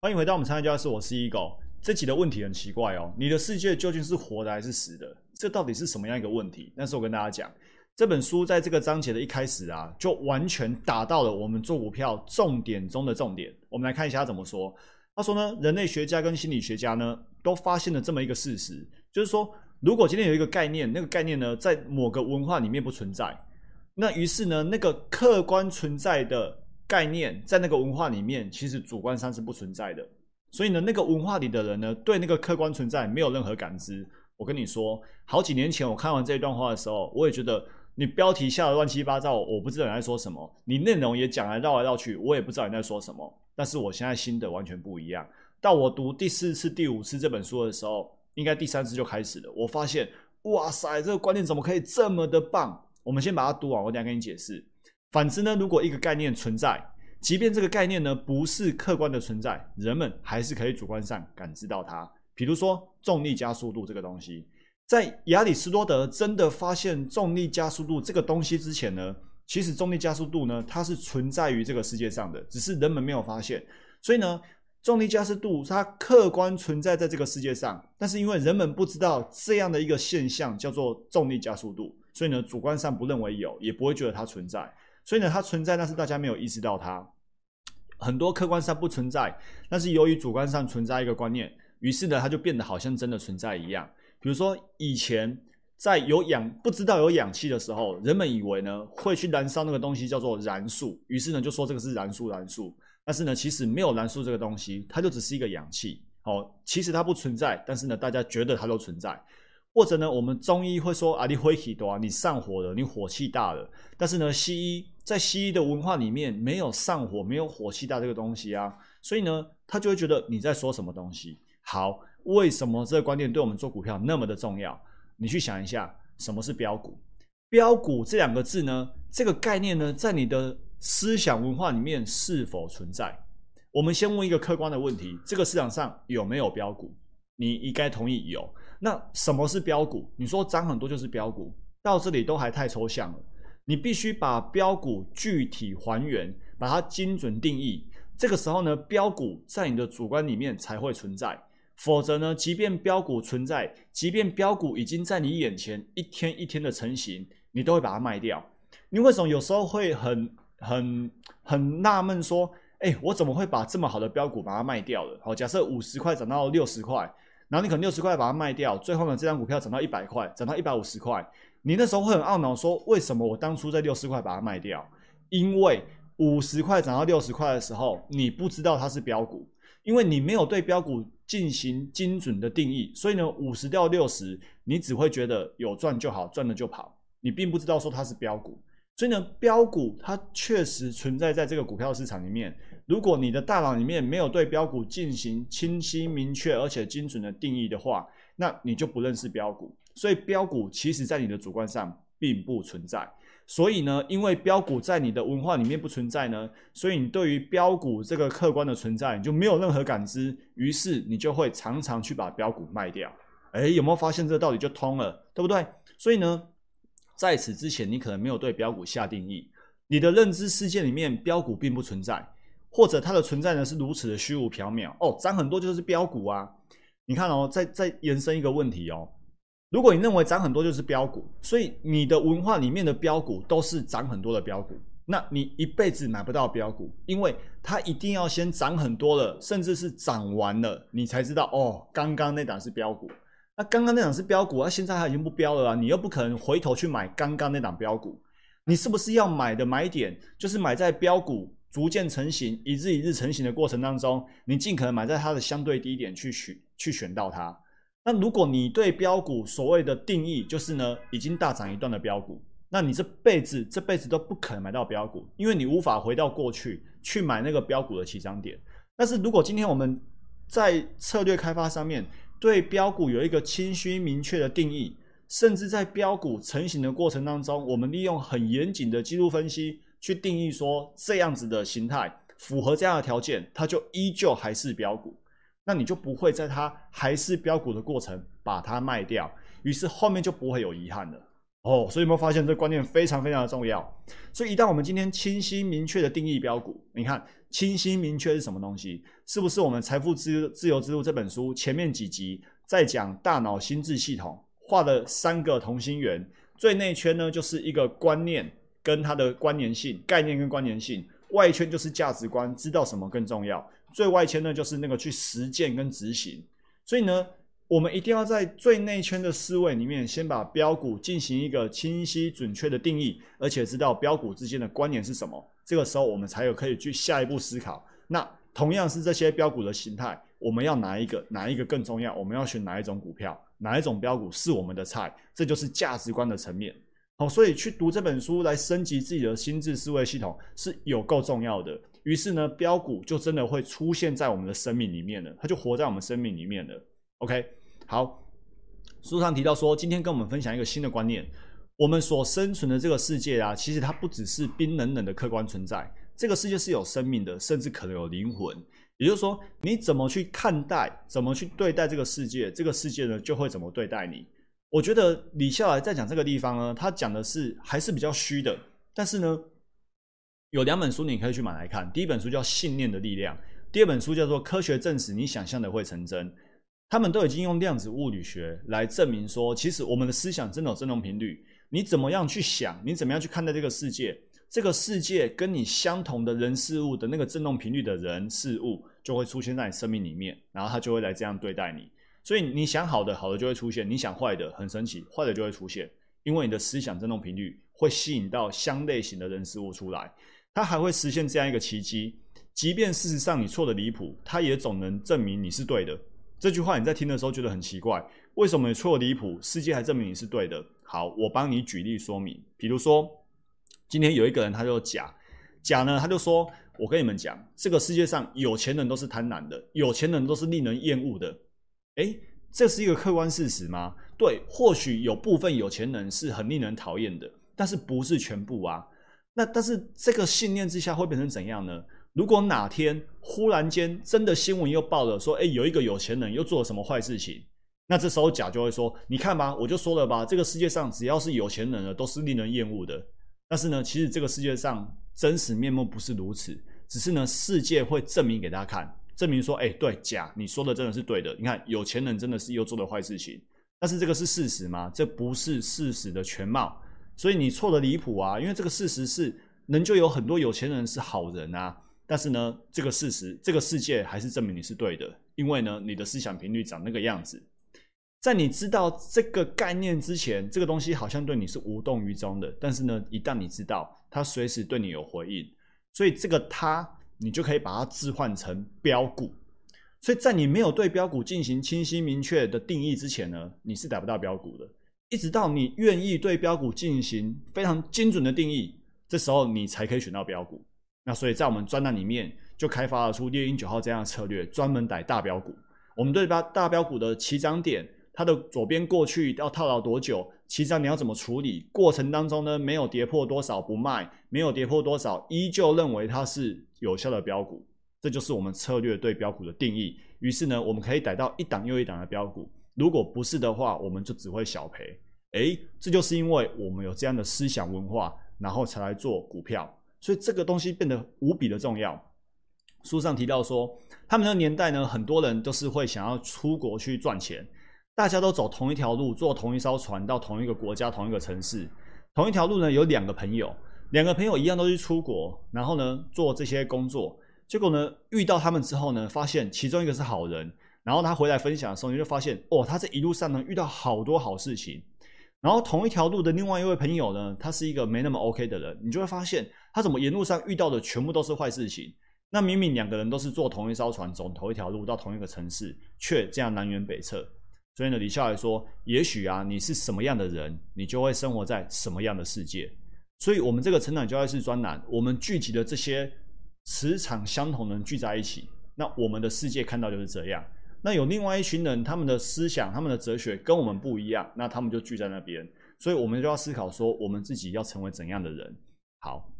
欢迎回到我们参加教室，我是 Eagle。这集的问题很奇怪哦，你的世界究竟是活的还是死的？这到底是什么样一个问题？但是我跟大家讲，这本书在这个章节的一开始啊，就完全打到了我们做股票重点中的重点。我们来看一下他怎么说。他说呢，人类学家跟心理学家呢，都发现了这么一个事实，就是说，如果今天有一个概念，那个概念呢，在某个文化里面不存在，那于是呢，那个客观存在的。概念在那个文化里面，其实主观上是不存在的。所以呢，那个文化里的人呢，对那个客观存在没有任何感知。我跟你说，好几年前我看完这一段话的时候，我也觉得你标题下的乱七八糟，我不知道你在说什么。你内容也讲来绕来绕去，我也不知道你在说什么。但是我现在心得完全不一样。到我读第四次、第五次这本书的时候，应该第三次就开始了。我发现，哇塞，这个观念怎么可以这么的棒？我们先把它读完，我等下跟你解释。反之呢，如果一个概念存在，即便这个概念呢不是客观的存在，人们还是可以主观上感知到它。比如说重力加速度这个东西，在亚里士多德真的发现重力加速度这个东西之前呢，其实重力加速度呢它是存在于这个世界上的，只是人们没有发现。所以呢，重力加速度它客观存在在这个世界上，但是因为人们不知道这样的一个现象叫做重力加速度，所以呢主观上不认为有，也不会觉得它存在。所以呢，它存在，但是大家没有意识到它。很多客观上不存在，但是由于主观上存在一个观念，于是呢，它就变得好像真的存在一样。比如说，以前在有氧不知道有氧气的时候，人们以为呢会去燃烧那个东西叫做燃素，于是呢就说这个是燃素燃素。但是呢，其实没有燃素这个东西，它就只是一个氧气。哦，其实它不存在，但是呢，大家觉得它都存在。或者呢，我们中医会说啊，你火气多啊，你上火了，你火气大了。但是呢，西医在西医的文化里面没有上火、没有火气大这个东西啊，所以呢，他就会觉得你在说什么东西。好，为什么这个观念对我们做股票那么的重要？你去想一下，什么是标股？标股这两个字呢，这个概念呢，在你的思想文化里面是否存在？我们先问一个客观的问题：这个市场上有没有标股？你应该同意有。那什么是标股？你说涨很多就是标股，到这里都还太抽象了。你必须把标股具体还原，把它精准定义。这个时候呢，标股在你的主观里面才会存在。否则呢，即便标股存在，即便标股已经在你眼前一天一天的成型，你都会把它卖掉。你为什么有时候会很很很纳闷说，哎，我怎么会把这么好的标股把它卖掉了？好，假设五十块涨到六十块。然后你可能六十块把它卖掉，最后呢，这张股票涨到一百块，涨到一百五十块，你那时候会很懊恼，说为什么我当初在六十块把它卖掉？因为五十块涨到六十块的时候，你不知道它是标股，因为你没有对标股进行精准的定义，所以呢，五十掉六十，你只会觉得有赚就好，赚了就跑，你并不知道说它是标股。所以呢，标股它确实存在在这个股票市场里面。如果你的大脑里面没有对标股进行清晰、明确而且精准的定义的话，那你就不认识标股。所以标股其实在你的主观上并不存在。所以呢，因为标股在你的文化里面不存在呢，所以你对于标股这个客观的存在你就没有任何感知。于是你就会常常去把标股卖掉。哎，有没有发现这道理就通了，对不对？所以呢。在此之前，你可能没有对标股下定义，你的认知世界里面标股并不存在，或者它的存在呢是如此的虚无缥缈哦，涨很多就是标股啊。你看哦，再再延伸一个问题哦，如果你认为涨很多就是标股，所以你的文化里面的标股都是涨很多的标股，那你一辈子买不到标股，因为它一定要先涨很多了，甚至是涨完了，你才知道哦，刚刚那档是标股。那刚刚那档是标股，那现在它已经不标了啊！你又不可能回头去买刚刚那档标股，你是不是要买的买点就是买在标股逐渐成型、一日一日成型的过程当中，你尽可能买在它的相对低点去选去选到它。那如果你对标股所谓的定义就是呢，已经大涨一段的标股，那你这辈子这辈子都不可能买到标股，因为你无法回到过去去买那个标股的起涨点。但是如果今天我们在策略开发上面，对标股有一个清晰明确的定义，甚至在标股成型的过程当中，我们利用很严谨的技术分析去定义说这样子的形态符合这样的条件，它就依旧还是标股。那你就不会在它还是标股的过程把它卖掉，于是后面就不会有遗憾了。哦，所以有没有发现这观念非常非常的重要？所以一旦我们今天清晰明确的定义标股，你看清晰明确是什么东西？是不是我们《财富自自由之路》这本书前面几集在讲大脑心智系统画的三个同心圆，最内圈呢就是一个观念跟它的关联性概念跟关联性，外圈就是价值观，知道什么更重要，最外圈呢就是那个去实践跟执行。所以呢。我们一定要在最内圈的思维里面，先把标股进行一个清晰准确的定义，而且知道标股之间的关联是什么。这个时候，我们才有可以去下一步思考。那同样是这些标股的形态，我们要哪一个？哪一个更重要？我们要选哪一种股票？哪一种标股是我们的菜？这就是价值观的层面。好，所以去读这本书来升级自己的心智思维系统是有够重要的。于是呢，标股就真的会出现在我们的生命里面了，它就活在我们生命里面了。OK。好，书上提到说，今天跟我们分享一个新的观念。我们所生存的这个世界啊，其实它不只是冰冷冷的客观存在，这个世界是有生命的，甚至可能有灵魂。也就是说，你怎么去看待，怎么去对待这个世界，这个世界呢就会怎么对待你。我觉得李笑来在讲这个地方呢，他讲的是还是比较虚的。但是呢，有两本书你可以去买来看。第一本书叫《信念的力量》，第二本书叫做《科学证实你想象的会成真》。他们都已经用量子物理学来证明说，其实我们的思想真的有振动频率。你怎么样去想，你怎么样去看待这个世界，这个世界跟你相同的人事物的那个振动频率的人事物，就会出现在你生命里面，然后他就会来这样对待你。所以你想好的，好的就会出现；你想坏的，很神奇，坏的就会出现。因为你的思想振动频率会吸引到相类型的人事物出来，它还会实现这样一个奇迹：即便事实上你错的离谱，它也总能证明你是对的。这句话你在听的时候觉得很奇怪，为什么你错离谱，世界还证明你是对的？好，我帮你举例说明。比如说，今天有一个人，他就假假呢，他就说：“我跟你们讲，这个世界上有钱人都是贪婪的，有钱人都是令人厌恶的。”诶，这是一个客观事实吗？对，或许有部分有钱人是很令人讨厌的，但是不是全部啊？那但是这个信念之下会变成怎样呢？如果哪天忽然间真的新闻又报了说，哎，有一个有钱人又做了什么坏事情，那这时候甲就会说，你看吧，我就说了吧，这个世界上只要是有钱人的都是令人厌恶的。但是呢，其实这个世界上真实面目不是如此，只是呢，世界会证明给大家看，证明说，哎，对，假你说的真的是对的。你看，有钱人真的是又做了坏事情，但是这个是事实吗？这不是事实的全貌，所以你错的离谱啊！因为这个事实是，人就有很多有钱人是好人啊。但是呢，这个事实，这个世界还是证明你是对的，因为呢，你的思想频率长那个样子。在你知道这个概念之前，这个东西好像对你是无动于衷的。但是呢，一旦你知道，它随时对你有回应，所以这个它，你就可以把它置换成标股。所以在你没有对标股进行清晰明确的定义之前呢，你是逮不到标股的。一直到你愿意对标股进行非常精准的定义，这时候你才可以选到标股。那所以在我们专栏里面就开发了出猎鹰九号这样的策略，专门逮大标股。我们对大大标股的起涨点，它的左边过去要套牢多久，起涨你要怎么处理？过程当中呢，没有跌破多少不卖，没有跌破多少依旧认为它是有效的标股。这就是我们策略对标股的定义。于是呢，我们可以逮到一档又一档的标股。如果不是的话，我们就只会小赔。诶，这就是因为我们有这样的思想文化，然后才来做股票。所以这个东西变得无比的重要。书上提到说，他们那个年代呢，很多人都是会想要出国去赚钱，大家都走同一条路，坐同一艘船到同一个国家、同一个城市。同一条路呢，有两个朋友，两个朋友一样都是出国，然后呢做这些工作。结果呢遇到他们之后呢，发现其中一个是好人，然后他回来分享的时候，你就发现哦，他这一路上呢遇到好多好事情。然后同一条路的另外一位朋友呢，他是一个没那么 OK 的人，你就会发现他怎么沿路上遇到的全部都是坏事情。那明明两个人都是坐同一艘船，走同一条路到同一个城市，却这样南辕北辙。所以呢，李笑来说，也许啊，你是什么样的人，你就会生活在什么样的世界。所以，我们这个成长交易式专栏，我们聚集的这些磁场相同的人聚在一起，那我们的世界看到就是这样。那有另外一群人，他们的思想、他们的哲学跟我们不一样，那他们就聚在那边，所以我们就要思考说，我们自己要成为怎样的人。好，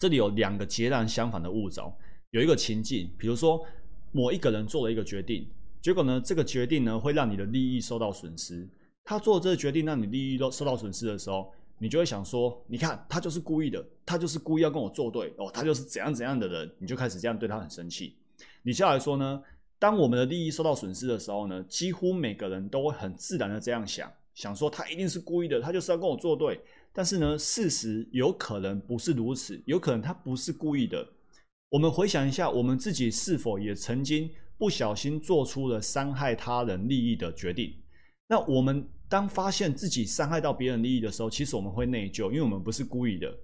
这里有两个截然相反的物种，有一个情境，比如说某一个人做了一个决定，结果呢，这个决定呢会让你的利益受到损失，他做这个决定让你利益都受到损失的时候，你就会想说，你看他就是故意的，他就是故意要跟我作对哦，他就是怎样怎样的人，你就开始这样对他很生气。你下来说呢，当我们的利益受到损失的时候呢，几乎每个人都会很自然的这样想，想说他一定是故意的，他就是要跟我作对。但是呢，事实有可能不是如此，有可能他不是故意的。我们回想一下，我们自己是否也曾经不小心做出了伤害他人利益的决定？那我们当发现自己伤害到别人利益的时候，其实我们会内疚，因为我们不是故意的。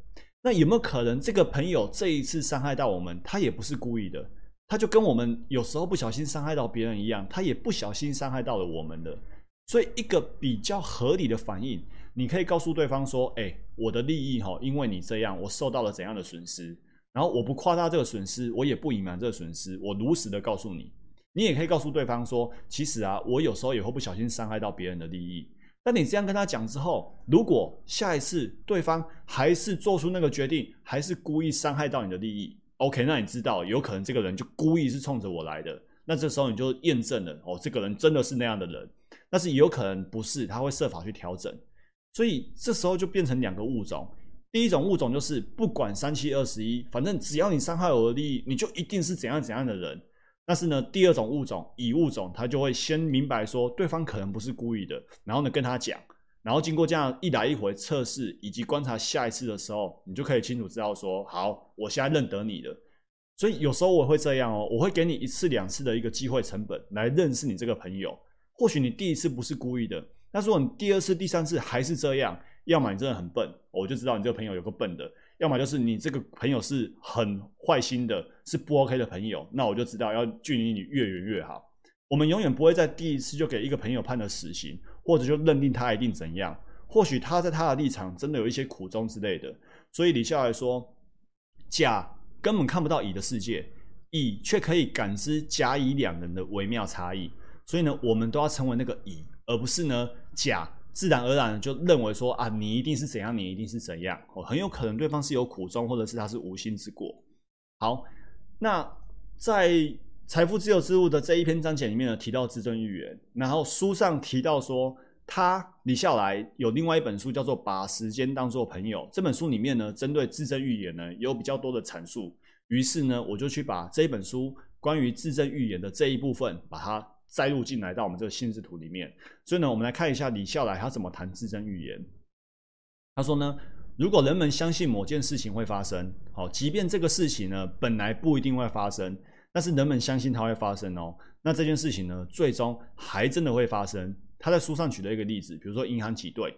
那有没有可能这个朋友这一次伤害到我们，他也不是故意的？他就跟我们有时候不小心伤害到别人一样，他也不小心伤害到了我们的。所以，一个比较合理的反应，你可以告诉对方说：“哎，我的利益哈，因为你这样，我受到了怎样的损失？然后我不夸大这个损失，我也不隐瞒这个损失，我如实的告诉你。你也可以告诉对方说：其实啊，我有时候也会不小心伤害到别人的利益。但你这样跟他讲之后，如果下一次对方还是做出那个决定，还是故意伤害到你的利益。” OK，那你知道有可能这个人就故意是冲着我来的，那这时候你就验证了哦，这个人真的是那样的人。但是也有可能不是，他会设法去调整。所以这时候就变成两个物种，第一种物种就是不管三七二十一，反正只要你伤害我的利益，你就一定是怎样怎样的人。但是呢，第二种物种乙物种，他就会先明白说对方可能不是故意的，然后呢跟他讲。然后经过这样一来一回测试以及观察下一次的时候，你就可以清楚知道说，好，我现在认得你了。所以有时候我会这样哦，我会给你一次两次的一个机会成本来认识你这个朋友。或许你第一次不是故意的，但是如果你第二次、第三次还是这样，要么你真的很笨，我就知道你这个朋友有个笨的；要么就是你这个朋友是很坏心的，是不 OK 的朋友，那我就知道要距离你越远越好。我们永远不会在第一次就给一个朋友判了死刑。或者就认定他一定怎样？或许他在他的立场真的有一些苦衷之类的。所以李笑来说，甲根本看不到乙的世界，乙却可以感知甲乙两人的微妙差异。所以呢，我们都要成为那个乙，而不是呢甲自然而然就认为说啊，你一定是怎样，你一定是怎样。哦，很有可能对方是有苦衷，或者是他是无心之过。好，那在。财富自由之路的这一篇章节里面呢，提到自证预言，然后书上提到说，他李笑来有另外一本书叫做《把时间当作朋友》。这本书里面呢，针对自证预言呢，有比较多的阐述。于是呢，我就去把这一本书关于自证预言的这一部分，把它载入进来到我们这个心智图里面。所以呢，我们来看一下李笑来他怎么谈自证预言。他说呢，如果人们相信某件事情会发生，好，即便这个事情呢，本来不一定会发生。但是人们相信它会发生哦，那这件事情呢，最终还真的会发生。他在书上举了一个例子，比如说银行挤兑，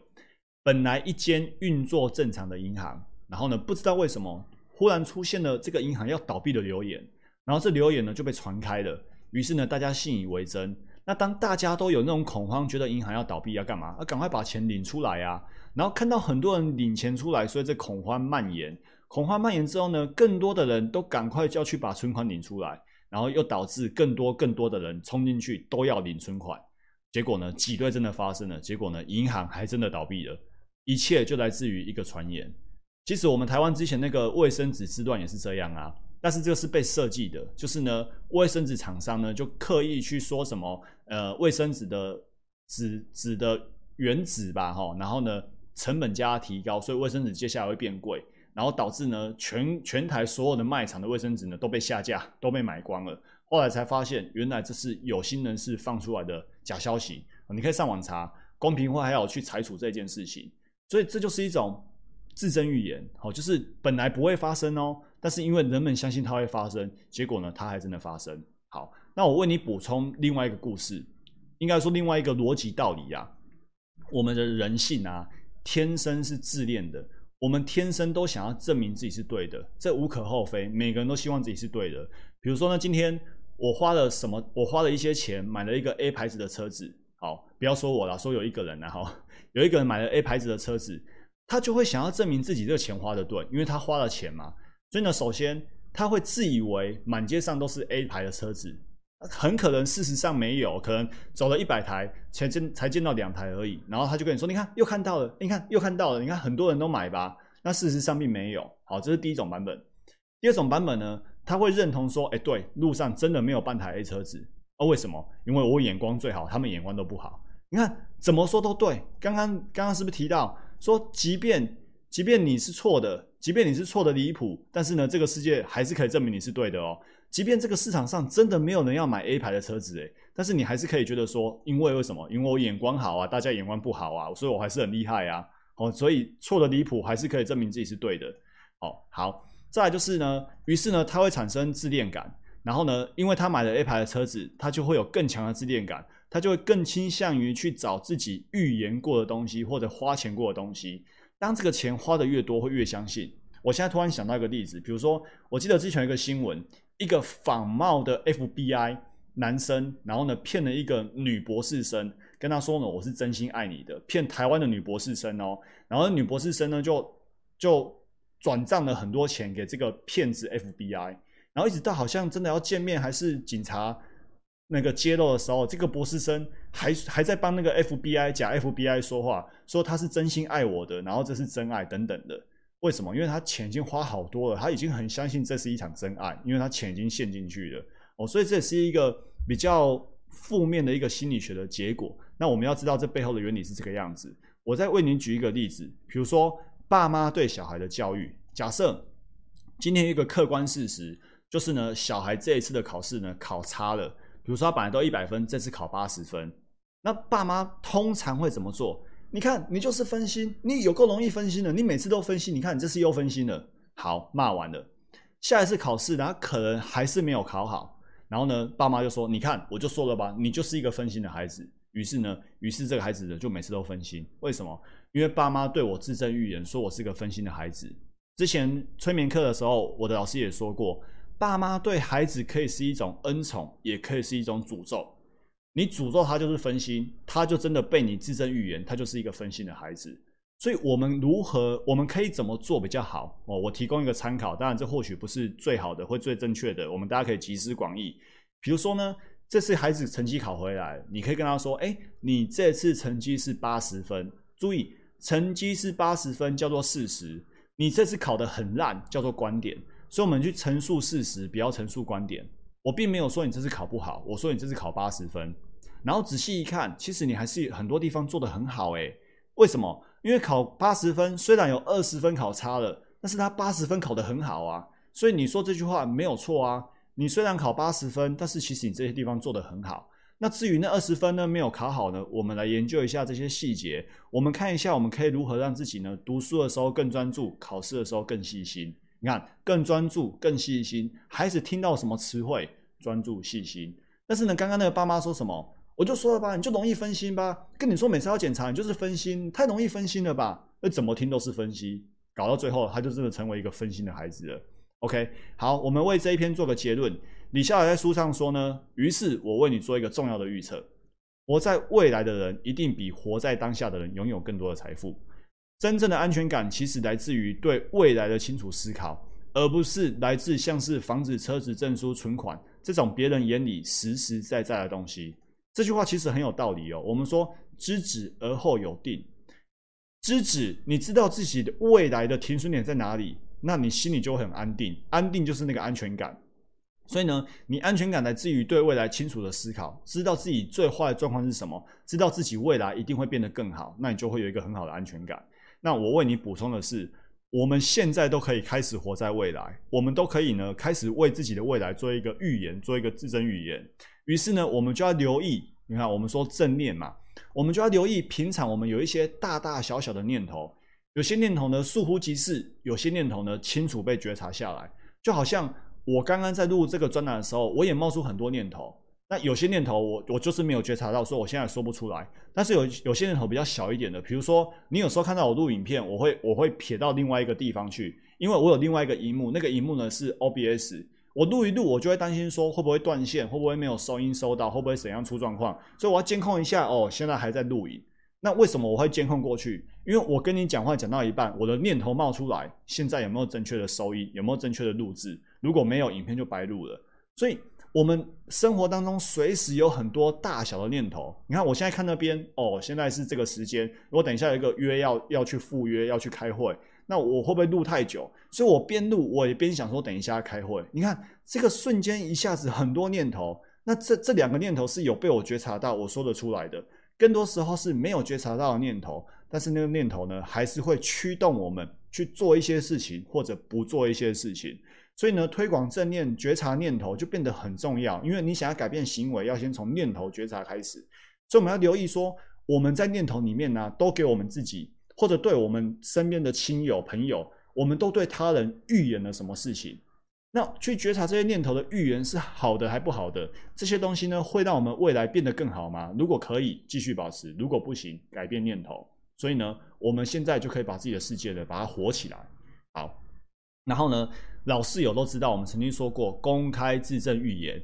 本来一间运作正常的银行，然后呢，不知道为什么忽然出现了这个银行要倒闭的流言，然后这流言呢就被传开了，于是呢大家信以为真。那当大家都有那种恐慌，觉得银行要倒闭要干嘛？要赶快把钱领出来啊！然后看到很多人领钱出来，所以这恐慌蔓延。恐慌蔓延之后呢，更多的人都赶快就要去把存款领出来，然后又导致更多更多的人冲进去都要领存款，结果呢，挤兑真的发生了，结果呢，银行还真的倒闭了，一切就来自于一个传言。其实我们台湾之前那个卫生纸之乱也是这样啊，但是这个是被设计的，就是呢，卫生纸厂商呢就刻意去说什么，呃，卫生纸的纸纸的原纸吧，哈，然后呢，成本加提高，所以卫生纸接下来会变贵。然后导致呢，全全台所有的卖场的卫生纸呢都被下架，都被买光了。后来才发现，原来这是有心人士放出来的假消息。你可以上网查，公平会还要去裁处这件事情。所以这就是一种自证预言，好，就是本来不会发生哦，但是因为人们相信它会发生，结果呢，它还真的发生。好，那我为你补充另外一个故事，应该说另外一个逻辑道理呀。我们的人性啊，天生是自恋的。我们天生都想要证明自己是对的，这无可厚非。每个人都希望自己是对的。比如说呢，今天我花了什么？我花了一些钱买了一个 A 牌子的车子。好，不要说我了，说有一个人呢，哈，有一个人买了 A 牌子的车子，他就会想要证明自己这个钱花的对，因为他花了钱嘛。所以呢，首先他会自以为满街上都是 A 牌的车子。很可能事实上没有，可能走了一百台才见才见到两台而已。然后他就跟你说：“你看又看到了，你看又看到了，你看很多人都买吧。”那事实上并没有。好，这是第一种版本。第二种版本呢，他会认同说：“哎，对，路上真的没有半台 A 车子。哦，为什么？因为我眼光最好，他们眼光都不好。你看怎么说都对。刚刚刚刚是不是提到说，即便即便你是错的，即便你是错的离谱，但是呢，这个世界还是可以证明你是对的哦。即便这个市场上真的没有人要买 A 牌的车子，诶，但是你还是可以觉得说，因为为什么？因为我眼光好啊，大家眼光不好啊，所以我还是很厉害啊。哦，所以错的离谱还是可以证明自己是对的。哦，好，再来就是呢，于是呢，他会产生自恋感，然后呢，因为他买了 A 牌的车子，他就会有更强的自恋感，他就会更倾向于去找自己预言过的东西或者花钱过的东西。当这个钱花的越多，会越相信。我现在突然想到一个例子，比如说，我记得之前有一个新闻。一个仿冒的 FBI 男生，然后呢骗了一个女博士生，跟他说呢我是真心爱你的，骗台湾的女博士生哦，然后女博士生呢就就转账了很多钱给这个骗子 FBI，然后一直到好像真的要见面还是警察那个揭露的时候，这个博士生还还在帮那个 FBI 假 FBI 说话，说他是真心爱我的，然后这是真爱等等的。为什么？因为他钱已经花好多了，他已经很相信这是一场真爱，因为他钱已经陷进去了哦，所以这是一个比较负面的一个心理学的结果。那我们要知道这背后的原理是这个样子。我再为您举一个例子，比如说爸妈对小孩的教育。假设今天一个客观事实就是呢，小孩这一次的考试呢考差了，比如说他本来都一百分，这次考八十分，那爸妈通常会怎么做？你看，你就是分心，你有够容易分心的。你每次都分心，你看你这次又分心了。好，骂完了，下一次考试，然后可能还是没有考好。然后呢，爸妈就说：“你看，我就说了吧，你就是一个分心的孩子。”于是呢，于是这个孩子呢就每次都分心。为什么？因为爸妈对我自证预言，说我是个分心的孩子。之前催眠课的时候，我的老师也说过，爸妈对孩子可以是一种恩宠，也可以是一种诅咒。你诅咒他就是分心，他就真的被你自身预言，他就是一个分心的孩子。所以，我们如何，我们可以怎么做比较好？哦，我提供一个参考，当然这或许不是最好的或最正确的，我们大家可以集思广益。比如说呢，这次孩子成绩考回来，你可以跟他说：“哎，你这次成绩是八十分，注意，成绩是八十分叫做事实。你这次考得很烂叫做观点，所以我们去陈述事实，不要陈述观点。”我并没有说你这次考不好，我说你这次考八十分，然后仔细一看，其实你还是很多地方做得很好诶。为什么？因为考八十分虽然有二十分考差了，但是他八十分考得很好啊。所以你说这句话没有错啊。你虽然考八十分，但是其实你这些地方做得很好。那至于那二十分呢没有考好呢，我们来研究一下这些细节。我们看一下，我们可以如何让自己呢读书的时候更专注，考试的时候更细心。你看，更专注、更细心，孩子听到什么词汇，专注、细心。但是呢，刚刚那个爸妈说什么，我就说了吧，你就容易分心吧。跟你说每次要检查，你就是分心，太容易分心了吧？那怎么听都是分析，搞到最后，他就真的成为一个分心的孩子了。OK，好，我们为这一篇做个结论。李笑来在书上说呢，于是我为你做一个重要的预测：活在未来的人一定比活在当下的人拥有更多的财富。真正的安全感其实来自于对未来的清楚思考，而不是来自像是房子、车子、证书、存款这种别人眼里实实在在的东西。这句话其实很有道理哦。我们说知止而后有定，知止，你知道自己的未来的停损点在哪里，那你心里就会很安定。安定就是那个安全感。所以呢，你安全感来自于对未来清楚的思考，知道自己最坏的状况是什么，知道自己未来一定会变得更好，那你就会有一个很好的安全感。那我为你补充的是，我们现在都可以开始活在未来，我们都可以呢开始为自己的未来做一个预言，做一个自证预言。于是呢，我们就要留意，你看，我们说正念嘛，我们就要留意平常我们有一些大大小小的念头，有些念头呢疏忽即逝，有些念头呢清楚被觉察下来，就好像我刚刚在录这个专栏的时候，我也冒出很多念头。那有些念头，我我就是没有觉察到，说我现在说不出来。但是有有些念头比较小一点的，比如说你有时候看到我录影片，我会我会撇到另外一个地方去，因为我有另外一个荧幕，那个荧幕呢是 OBS，我录一录，我就会担心说会不会断线，会不会没有收音收到，会不会怎样出状况，所以我要监控一下哦，现在还在录影。那为什么我会监控过去？因为我跟你讲话讲到一半，我的念头冒出来，现在有没有正确的收音，有没有正确的录制？如果没有，影片就白录了。所以。我们生活当中随时有很多大小的念头。你看，我现在看那边哦，现在是这个时间。如果等一下有一个约要要去赴约，要去开会，那我会不会录太久？所以我边录我也边想说，等一下开会。你看这个瞬间一下子很多念头，那这这两个念头是有被我觉察到，我说得出来的。更多时候是没有觉察到的念头，但是那个念头呢，还是会驱动我们去做一些事情或者不做一些事情。所以呢，推广正念觉察念头就变得很重要，因为你想要改变行为，要先从念头觉察开始。所以我们要留意说，我们在念头里面呢，都给我们自己或者对我们身边的亲友朋友，我们都对他人预言了什么事情。那去觉察这些念头的预言是好的还不好的？这些东西呢，会让我们未来变得更好吗？如果可以，继续保持；如果不行，改变念头。所以呢，我们现在就可以把自己的世界呢，把它活起来。好，然后呢？老室友都知道，我们曾经说过公开自证预言。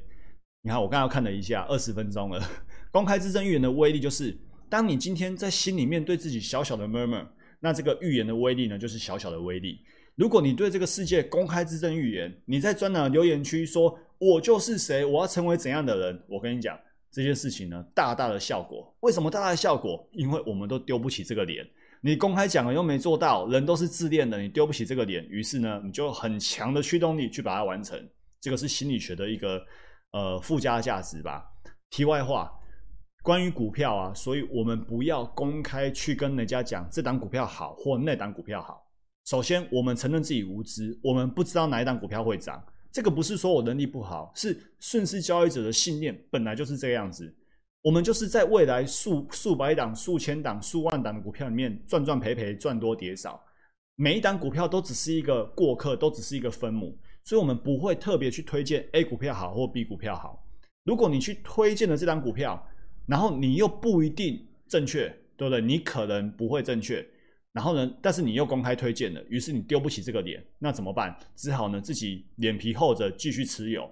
你看，我刚刚看了一下，二十分钟了。公开自证预言的威力就是，当你今天在心里面对自己小小的 murmur，那这个预言的威力呢，就是小小的威力。如果你对这个世界公开自证预言，你在专栏留言区说“我就是谁，我要成为怎样的人”，我跟你讲，这件事情呢，大大的效果。为什么大大的效果？因为我们都丢不起这个脸。你公开讲了又没做到，人都是自恋的，你丢不起这个脸，于是呢，你就很强的驱动力去把它完成。这个是心理学的一个呃附加价值吧。题外话，关于股票啊，所以我们不要公开去跟人家讲这档股票好或那档股票好。首先，我们承认自己无知，我们不知道哪一档股票会涨。这个不是说我能力不好，是顺势交易者的信念本来就是这个样子。我们就是在未来数数百档、数千档、数万档的股票里面赚赚赔赔、赚多跌少，每一档股票都只是一个过客，都只是一个分母，所以我们不会特别去推荐 A 股票好或 B 股票好。如果你去推荐了这档股票，然后你又不一定正确，对不对？你可能不会正确，然后呢，但是你又公开推荐了，于是你丢不起这个脸，那怎么办？只好呢自己脸皮厚着继续持有。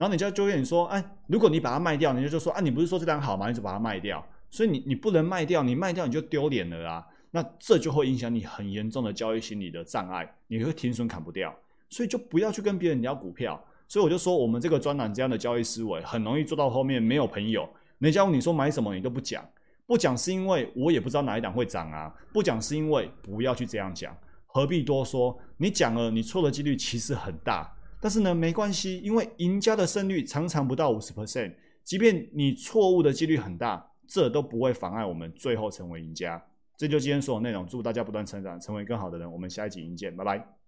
然后你就就跟你说，哎，如果你把它卖掉，你就就说，啊，你不是说这单好吗？你就把它卖掉。所以你你不能卖掉，你卖掉你就丢脸了啊。那这就会影响你很严重的交易心理的障碍，你会停损砍不掉。所以就不要去跟别人聊股票。所以我就说，我们这个专栏这样的交易思维，很容易做到后面没有朋友。人家问你说买什么，你都不讲，不讲是因为我也不知道哪一档会涨啊。不讲是因为不要去这样讲，何必多说？你讲了，你错的几率其实很大。但是呢，没关系，因为赢家的胜率常常不到五十 percent，即便你错误的几率很大，这都不会妨碍我们最后成为赢家。这就今天所有内容，祝大家不断成长，成为更好的人。我们下一集见，拜拜。